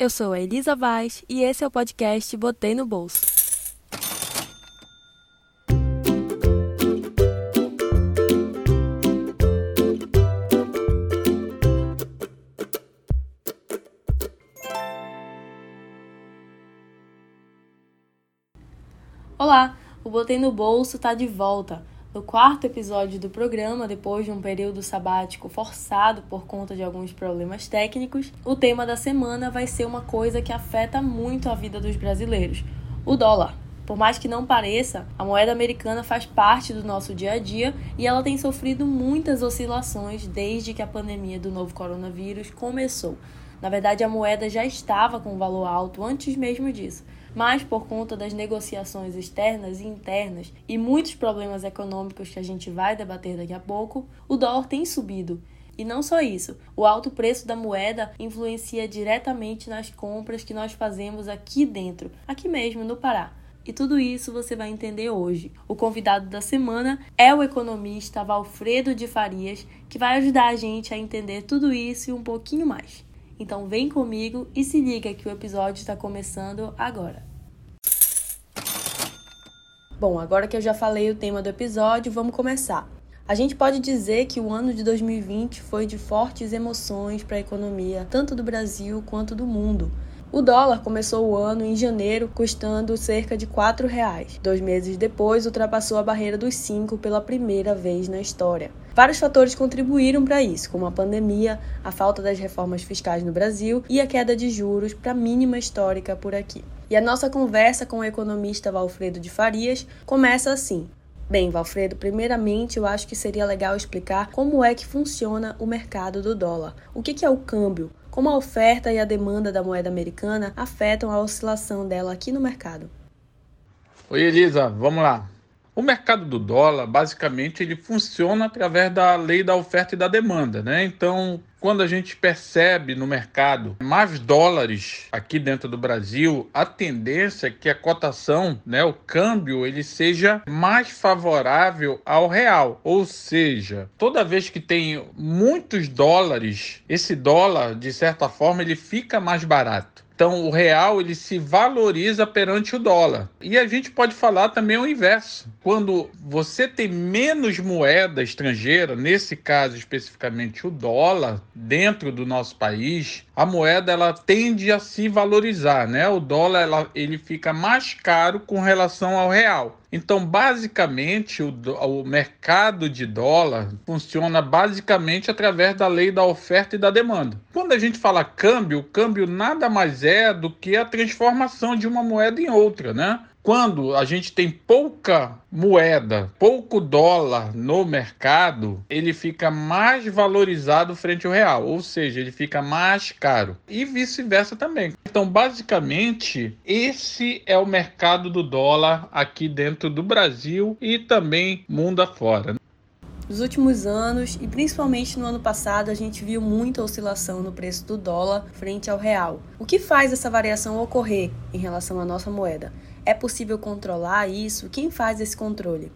Eu sou a Elisa Vaz e esse é o podcast Botei no Bolso. Olá, o Botei no Bolso está de volta. No quarto episódio do programa, depois de um período sabático forçado por conta de alguns problemas técnicos, o tema da semana vai ser uma coisa que afeta muito a vida dos brasileiros: o dólar. Por mais que não pareça, a moeda americana faz parte do nosso dia a dia e ela tem sofrido muitas oscilações desde que a pandemia do novo coronavírus começou. Na verdade, a moeda já estava com valor alto antes mesmo disso mas por conta das negociações externas e internas e muitos problemas econômicos que a gente vai debater daqui a pouco, o dólar tem subido. E não só isso, o alto preço da moeda influencia diretamente nas compras que nós fazemos aqui dentro, aqui mesmo no Pará. E tudo isso você vai entender hoje. O convidado da semana é o economista Valfredo de Farias, que vai ajudar a gente a entender tudo isso e um pouquinho mais. Então vem comigo e se liga que o episódio está começando agora. Bom, agora que eu já falei o tema do episódio, vamos começar. A gente pode dizer que o ano de 2020 foi de fortes emoções para a economia, tanto do Brasil quanto do mundo. O dólar começou o ano em janeiro custando cerca de R$ reais. Dois meses depois, ultrapassou a barreira dos 5 pela primeira vez na história. Vários fatores contribuíram para isso, como a pandemia, a falta das reformas fiscais no Brasil e a queda de juros para a mínima histórica por aqui. E a nossa conversa com o economista Valfredo de Farias começa assim. Bem, Valfredo, primeiramente eu acho que seria legal explicar como é que funciona o mercado do dólar. O que é o câmbio? Como a oferta e a demanda da moeda americana afetam a oscilação dela aqui no mercado? Oi, Elisa, vamos lá. O mercado do dólar, basicamente, ele funciona através da lei da oferta e da demanda, né? Então, quando a gente percebe no mercado mais dólares aqui dentro do Brasil, a tendência é que a cotação, né, o câmbio, ele seja mais favorável ao real. Ou seja, toda vez que tem muitos dólares, esse dólar, de certa forma, ele fica mais barato. Então, o real ele se valoriza perante o dólar. E a gente pode falar também o inverso. Quando você tem menos moeda estrangeira, nesse caso especificamente o dólar, dentro do nosso país, a moeda ela tende a se valorizar, né? O dólar ela, ele fica mais caro com relação ao real. Então, basicamente, o, o, mercado de dólar funciona basicamente através da lei da oferta e da demanda. Quando a gente fala câmbio, o câmbio nada mais é do que a transformação de uma moeda em outra, né? Quando a gente tem pouca moeda, pouco dólar no mercado, ele fica mais valorizado frente ao real, ou seja, ele fica mais caro. E vice-versa também. Então, basicamente, esse é o mercado do dólar aqui dentro do Brasil e também mundo afora. Nos últimos anos, e principalmente no ano passado, a gente viu muita oscilação no preço do dólar frente ao real. O que faz essa variação ocorrer em relação à nossa moeda? É possível controlar isso? Quem faz esse controle?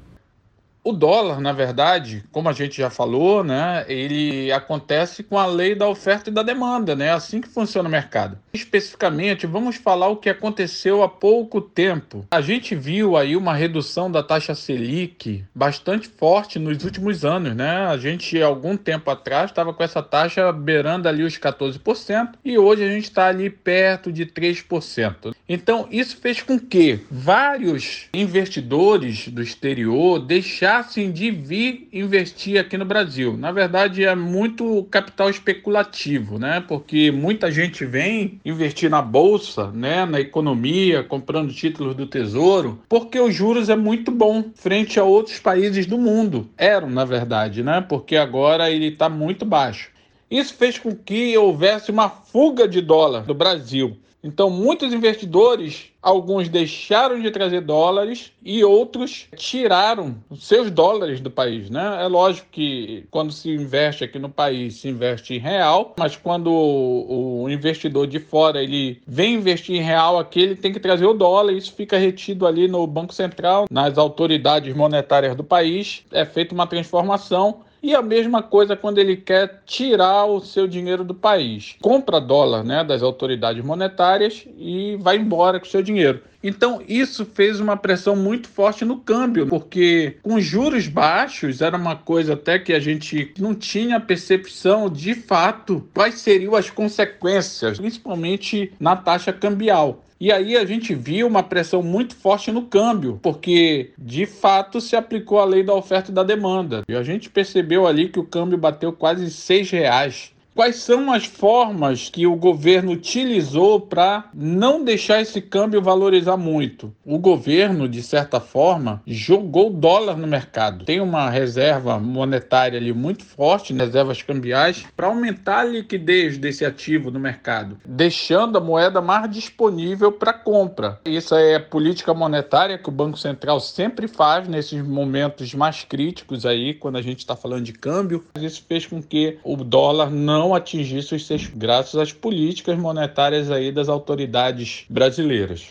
O dólar, na verdade, como a gente já falou, né, ele acontece com a lei da oferta e da demanda, né? Assim que funciona o mercado. Especificamente, vamos falar o que aconteceu há pouco tempo. A gente viu aí uma redução da taxa Selic bastante forte nos últimos anos, né? A gente, algum tempo atrás, estava com essa taxa beirando ali os 14% e hoje a gente está ali perto de 3%. Então, isso fez com que vários investidores do exterior deixassem deixassem de vir investir aqui no Brasil. Na verdade, é muito capital especulativo, né? Porque muita gente vem investir na bolsa, né? Na economia, comprando títulos do Tesouro, porque os juros é muito bom frente a outros países do mundo. Eram, na verdade, né? Porque agora ele está muito baixo. Isso fez com que houvesse uma fuga de dólar do Brasil. Então, muitos investidores, alguns deixaram de trazer dólares e outros tiraram seus dólares do país, né? É lógico que quando se investe aqui no país, se investe em real, mas quando o investidor de fora ele vem investir em real aqui, ele tem que trazer o dólar, isso fica retido ali no Banco Central, nas autoridades monetárias do país, é feita uma transformação E a mesma coisa quando ele quer tirar o seu dinheiro do país. Compra dólar né, das autoridades monetárias e vai embora com o seu dinheiro. Então, isso fez uma pressão muito forte no câmbio, porque com juros baixos era uma coisa até que a gente não tinha percepção de fato quais seriam as consequências, principalmente na taxa cambial. E aí a gente viu uma pressão muito forte no câmbio, porque de fato se aplicou a lei da oferta e da demanda. E a gente percebeu ali que o câmbio bateu quase seis reais. Quais são as formas que o governo utilizou para não deixar esse câmbio valorizar muito? O governo, de certa forma, jogou dólar no mercado. Tem uma reserva monetária ali muito forte, reservas cambiais, para aumentar a liquidez desse ativo no mercado, deixando a moeda mais disponível para compra. Isso é política monetária que o Banco Central sempre faz nesses momentos mais críticos aí, quando a gente está falando de câmbio. Isso fez com que o dólar não não atingisse os seus graças às políticas monetárias aí das autoridades brasileiras.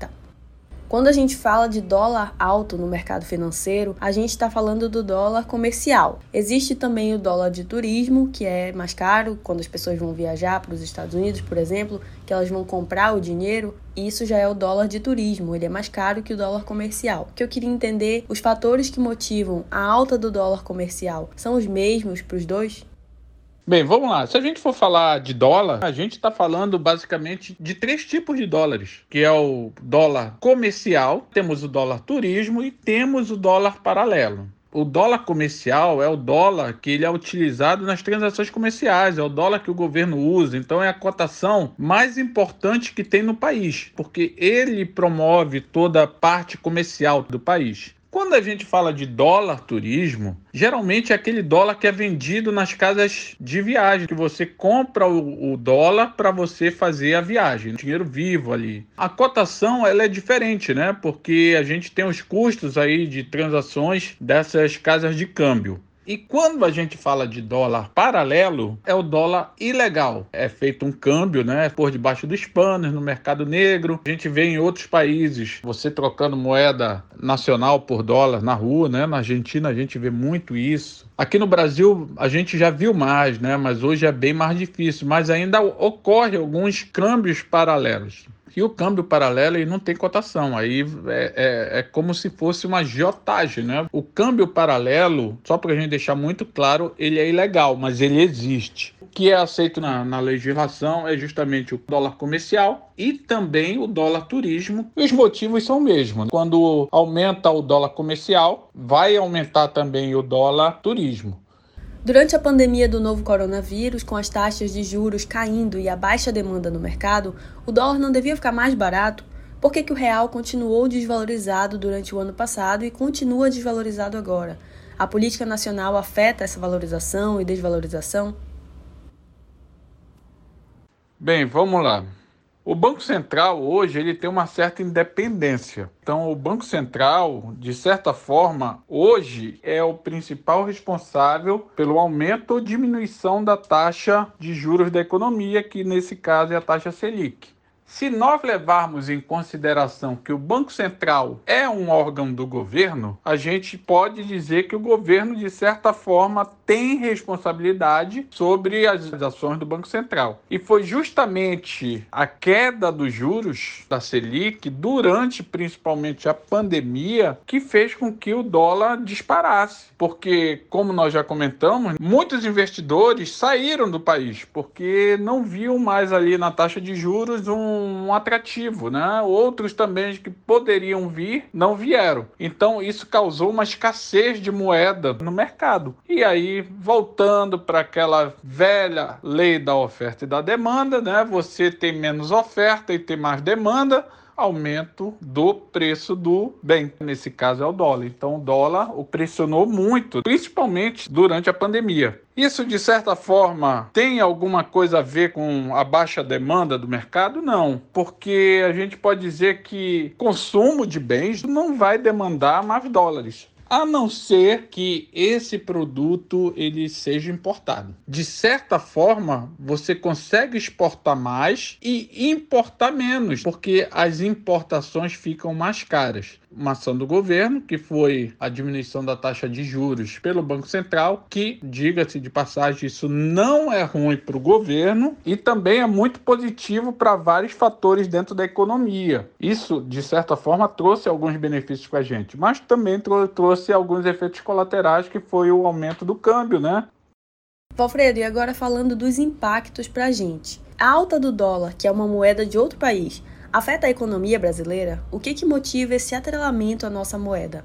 Tá. Quando a gente fala de dólar alto no mercado financeiro, a gente está falando do dólar comercial. Existe também o dólar de turismo, que é mais caro quando as pessoas vão viajar para os Estados Unidos, por exemplo, que elas vão comprar o dinheiro. Isso já é o dólar de turismo, ele é mais caro que o dólar comercial. O que eu queria entender, os fatores que motivam a alta do dólar comercial são os mesmos para os dois? Bem, vamos lá. Se a gente for falar de dólar, a gente está falando basicamente de três tipos de dólares, que é o dólar comercial, temos o dólar turismo e temos o dólar paralelo. O dólar comercial é o dólar que ele é utilizado nas transações comerciais, é o dólar que o governo usa, então é a cotação mais importante que tem no país, porque ele promove toda a parte comercial do país. Quando a gente fala de dólar turismo, geralmente é aquele dólar que é vendido nas casas de viagem, que você compra o, o dólar para você fazer a viagem, dinheiro vivo ali. A cotação ela é diferente, né? Porque a gente tem os custos aí de transações dessas casas de câmbio. E quando a gente fala de dólar paralelo, é o dólar ilegal. É feito um câmbio, né, por debaixo dos panos no mercado negro. A gente vê em outros países você trocando moeda nacional por dólar na rua, né? Na Argentina a gente vê muito isso. Aqui no Brasil a gente já viu mais, né? Mas hoje é bem mais difícil. Mas ainda ocorre alguns câmbios paralelos. E o câmbio paralelo ele não tem cotação, aí é, é, é como se fosse uma jotagem, né? O câmbio paralelo, só para a gente deixar muito claro, ele é ilegal, mas ele existe. O que é aceito na, na legislação é justamente o dólar comercial e também o dólar turismo. E os motivos são os mesmos. Quando aumenta o dólar comercial, vai aumentar também o dólar turismo. Durante a pandemia do novo coronavírus, com as taxas de juros caindo e a baixa demanda no mercado, o dólar não devia ficar mais barato? Por que, que o real continuou desvalorizado durante o ano passado e continua desvalorizado agora? A política nacional afeta essa valorização e desvalorização? Bem, vamos lá. O Banco Central hoje ele tem uma certa independência. Então, o Banco Central, de certa forma, hoje é o principal responsável pelo aumento ou diminuição da taxa de juros da economia, que nesse caso é a taxa Selic. Se nós levarmos em consideração que o Banco Central é um órgão do governo, a gente pode dizer que o governo, de certa forma, tem responsabilidade sobre as ações do Banco Central. E foi justamente a queda dos juros da Selic durante principalmente a pandemia que fez com que o dólar disparasse. Porque, como nós já comentamos, muitos investidores saíram do país porque não viam mais ali na taxa de juros um, um atrativo, né? Outros também que poderiam vir não vieram. Então isso causou uma escassez de moeda no mercado. E aí voltando para aquela velha lei da oferta e da demanda, né? Você tem menos oferta e tem mais demanda, aumento do preço do bem. Nesse caso é o dólar. Então o dólar o pressionou muito, principalmente durante a pandemia. Isso de certa forma tem alguma coisa a ver com a baixa demanda do mercado? Não, porque a gente pode dizer que consumo de bens não vai demandar mais dólares a não ser que esse produto ele seja importado. De certa forma, você consegue exportar mais e importar menos, porque as importações ficam mais caras. Uma ação do governo, que foi a diminuição da taxa de juros pelo Banco Central, que, diga-se de passagem, isso não é ruim para o governo e também é muito positivo para vários fatores dentro da economia. Isso, de certa forma, trouxe alguns benefícios para a gente, mas também trouxe alguns efeitos colaterais, que foi o aumento do câmbio, né? Valfredo, e agora falando dos impactos para a gente. A alta do dólar, que é uma moeda de outro país, afeta a economia brasileira? O que, que motiva esse atrelamento à nossa moeda?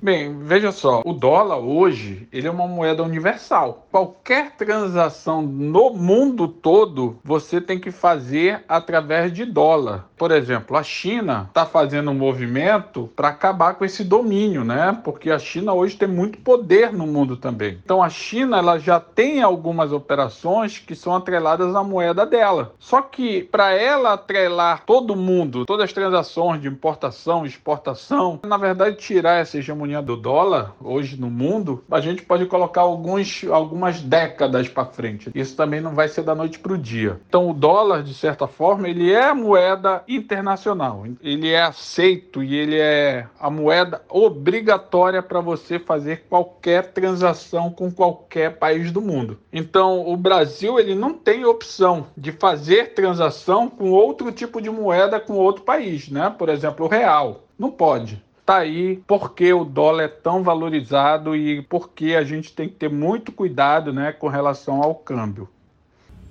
Bem, veja só, o dólar hoje, ele é uma moeda universal. Qualquer transação no mundo todo, você tem que fazer através de dólar. Por exemplo, a China está fazendo um movimento para acabar com esse domínio, né? Porque a China hoje tem muito poder no mundo também. Então a China ela já tem algumas operações que são atreladas à moeda dela. Só que para ela atrelar todo mundo, todas as transações de importação, exportação, na verdade tirar essa hegemonia do dólar hoje no mundo, a gente pode colocar alguns, algumas décadas para frente. Isso também não vai ser da noite para o dia. Então o dólar, de certa forma, ele é moeda internacional. Ele é aceito e ele é a moeda obrigatória para você fazer qualquer transação com qualquer país do mundo. Então o Brasil ele não tem opção de fazer transação com outro tipo de moeda com outro país, né? Por exemplo, o real. Não pode tá aí por que o dólar é tão valorizado e por que a gente tem que ter muito cuidado né, com relação ao câmbio.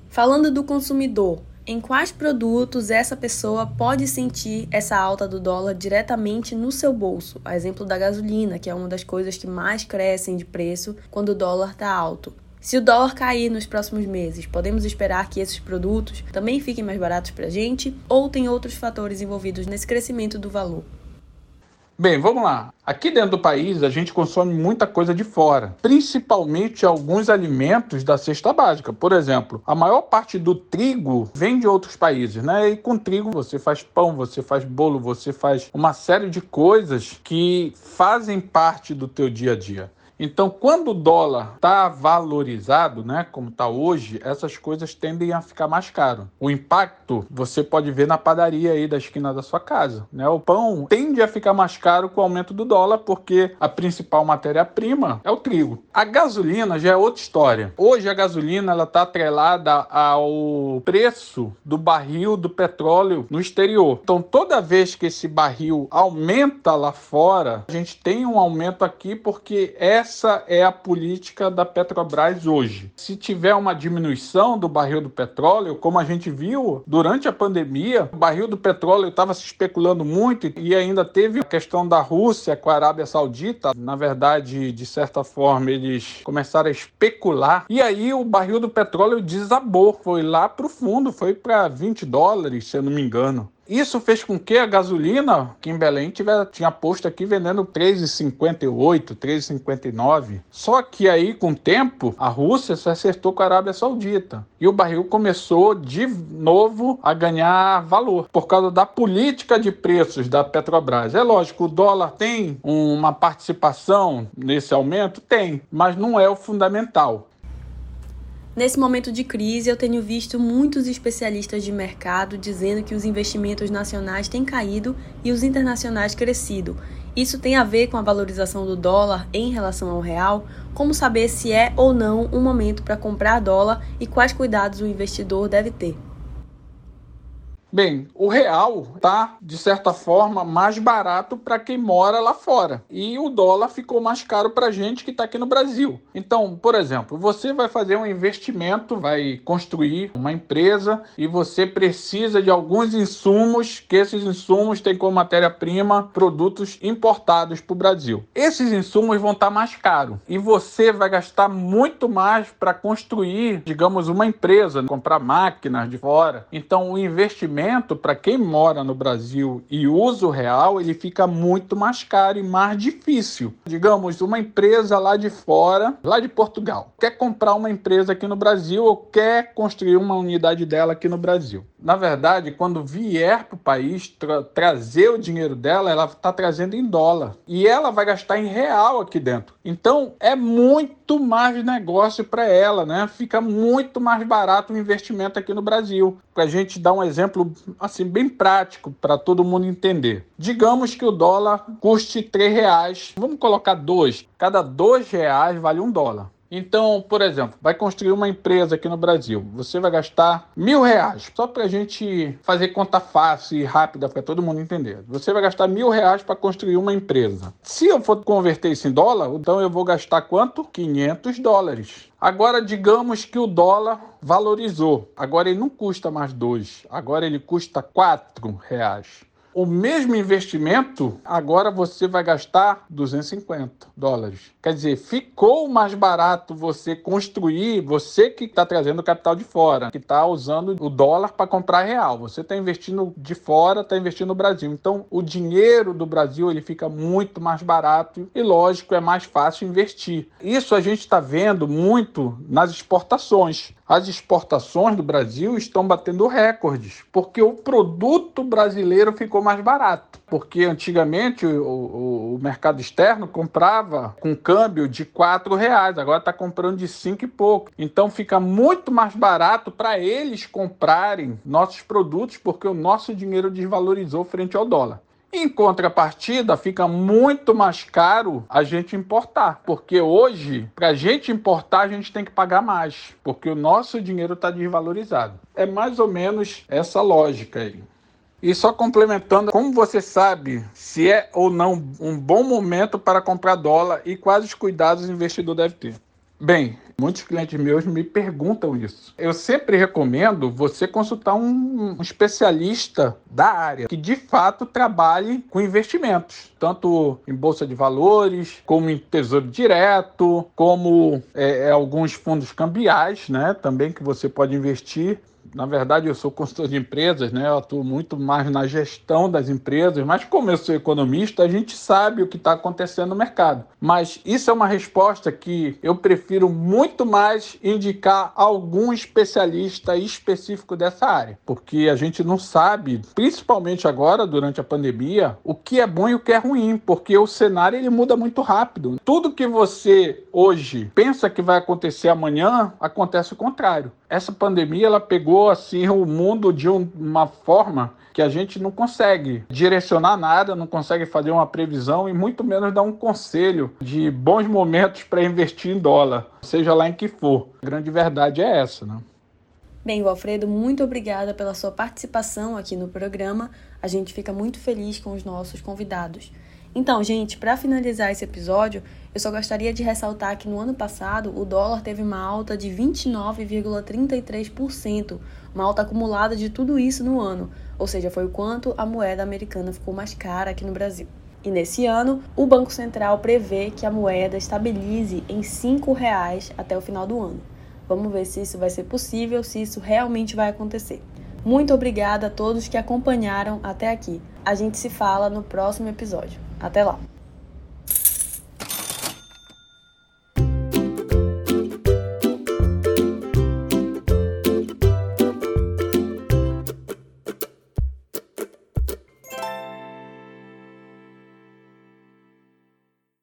Falando do consumidor, em quais produtos essa pessoa pode sentir essa alta do dólar diretamente no seu bolso? A exemplo da gasolina, que é uma das coisas que mais crescem de preço quando o dólar está alto. Se o dólar cair nos próximos meses, podemos esperar que esses produtos também fiquem mais baratos para a gente? Ou tem outros fatores envolvidos nesse crescimento do valor? Bem, vamos lá. Aqui dentro do país a gente consome muita coisa de fora, principalmente alguns alimentos da cesta básica. Por exemplo, a maior parte do trigo vem de outros países, né? E com trigo você faz pão, você faz bolo, você faz uma série de coisas que fazem parte do teu dia a dia. Então, quando o dólar está valorizado, né, como está hoje, essas coisas tendem a ficar mais caro. O impacto você pode ver na padaria aí da esquina da sua casa. Né? O pão tende a ficar mais caro com o aumento do dólar, porque a principal matéria-prima é o trigo. A gasolina já é outra história. Hoje a gasolina ela está atrelada ao preço do barril do petróleo no exterior. Então, toda vez que esse barril aumenta lá fora, a gente tem um aumento aqui porque é essa é a política da Petrobras hoje. Se tiver uma diminuição do barril do petróleo, como a gente viu durante a pandemia, o barril do petróleo estava se especulando muito e ainda teve a questão da Rússia com a Arábia Saudita. Na verdade, de certa forma, eles começaram a especular. E aí o barril do petróleo desabou, foi lá para o fundo, foi para 20 dólares, se eu não me engano. Isso fez com que a gasolina, que em Belém tiver, tinha posto aqui vendendo 3,58, 3,59. Só que aí, com o tempo, a Rússia se acertou com a Arábia Saudita. E o barril começou de novo a ganhar valor por causa da política de preços da Petrobras. É lógico, o dólar tem uma participação nesse aumento? Tem, mas não é o fundamental. Nesse momento de crise, eu tenho visto muitos especialistas de mercado dizendo que os investimentos nacionais têm caído e os internacionais crescido. Isso tem a ver com a valorização do dólar em relação ao real? Como saber se é ou não um momento para comprar dólar e quais cuidados o investidor deve ter? Bem, o real tá de certa forma mais barato para quem mora lá fora e o dólar ficou mais caro para gente que está aqui no Brasil. Então, por exemplo, você vai fazer um investimento, vai construir uma empresa e você precisa de alguns insumos, que esses insumos têm como matéria-prima produtos importados para o Brasil. Esses insumos vão estar tá mais caros e você vai gastar muito mais para construir, digamos, uma empresa, comprar máquinas de fora. Então, o investimento para quem mora no Brasil e usa o real, ele fica muito mais caro e mais difícil. Digamos, uma empresa lá de fora, lá de Portugal, quer comprar uma empresa aqui no Brasil ou quer construir uma unidade dela aqui no Brasil. Na verdade, quando vier para o país tra trazer o dinheiro dela, ela está trazendo em dólar. E ela vai gastar em real aqui dentro. Então, é muito mais negócio para ela, né? Fica muito mais barato o investimento aqui no Brasil. Para a gente dar um exemplo assim bem prático para todo mundo entender. Digamos que o dólar custe R$ reais. Vamos colocar dois. Cada dois reais vale um dólar. Então, por exemplo, vai construir uma empresa aqui no Brasil. Você vai gastar mil reais, só para a gente fazer conta fácil e rápida para todo mundo entender. Você vai gastar mil reais para construir uma empresa. Se eu for converter isso em dólar, então eu vou gastar quanto? 500 dólares. Agora, digamos que o dólar valorizou. Agora ele não custa mais dois. Agora ele custa quatro reais o mesmo investimento, agora você vai gastar 250 dólares. Quer dizer, ficou mais barato você construir, você que está trazendo o capital de fora, que está usando o dólar para comprar real. Você está investindo de fora, está investindo no Brasil. Então, o dinheiro do Brasil ele fica muito mais barato e, lógico, é mais fácil investir. Isso a gente está vendo muito nas exportações as exportações do Brasil estão batendo recordes, porque o produto brasileiro ficou mais barato. Porque antigamente o, o, o mercado externo comprava com câmbio de quatro reais, agora está comprando de cinco e pouco. Então fica muito mais barato para eles comprarem nossos produtos, porque o nosso dinheiro desvalorizou frente ao dólar. Em contrapartida, fica muito mais caro a gente importar, porque hoje, para a gente importar, a gente tem que pagar mais, porque o nosso dinheiro está desvalorizado. É mais ou menos essa lógica aí. E só complementando, como você sabe se é ou não um bom momento para comprar dólar e quais os cuidados o investidor deve ter? Bem, muitos clientes meus me perguntam isso. Eu sempre recomendo você consultar um, um, especialista da área que de fato trabalhe com investimentos, tanto em bolsa de valores, como em tesouro direto, como é, alguns fundos cambiais, né? Também que você pode investir na verdade, eu sou consultor de empresas, né? Eu atuo muito mais na gestão das empresas, mas como eu sou economista, a gente sabe o que está acontecendo no mercado. Mas isso é uma resposta que eu prefiro muito mais indicar algum especialista específico dessa área, porque a gente não sabe, principalmente agora durante a pandemia, o que é bom e o que é ruim, porque o cenário ele muda muito rápido. Tudo que você hoje pensa que vai acontecer amanhã, acontece o contrário essa pandemia ela pegou assim o mundo de uma forma que a gente não consegue direcionar nada, não consegue fazer uma previsão e muito menos dar um conselho de bons momentos para investir em dólar, seja lá em que for. A grande verdade é essa, né? Bem, Alfredo, muito obrigada pela sua participação aqui no programa. A gente fica muito feliz com os nossos convidados. Então, gente, para finalizar esse episódio, eu só gostaria de ressaltar que no ano passado o dólar teve uma alta de 29,33%, uma alta acumulada de tudo isso no ano, ou seja, foi o quanto a moeda americana ficou mais cara aqui no Brasil. E nesse ano, o Banco Central prevê que a moeda estabilize em R$ 5,00 até o final do ano. Vamos ver se isso vai ser possível, se isso realmente vai acontecer. Muito obrigada a todos que acompanharam até aqui. A gente se fala no próximo episódio. Até lá!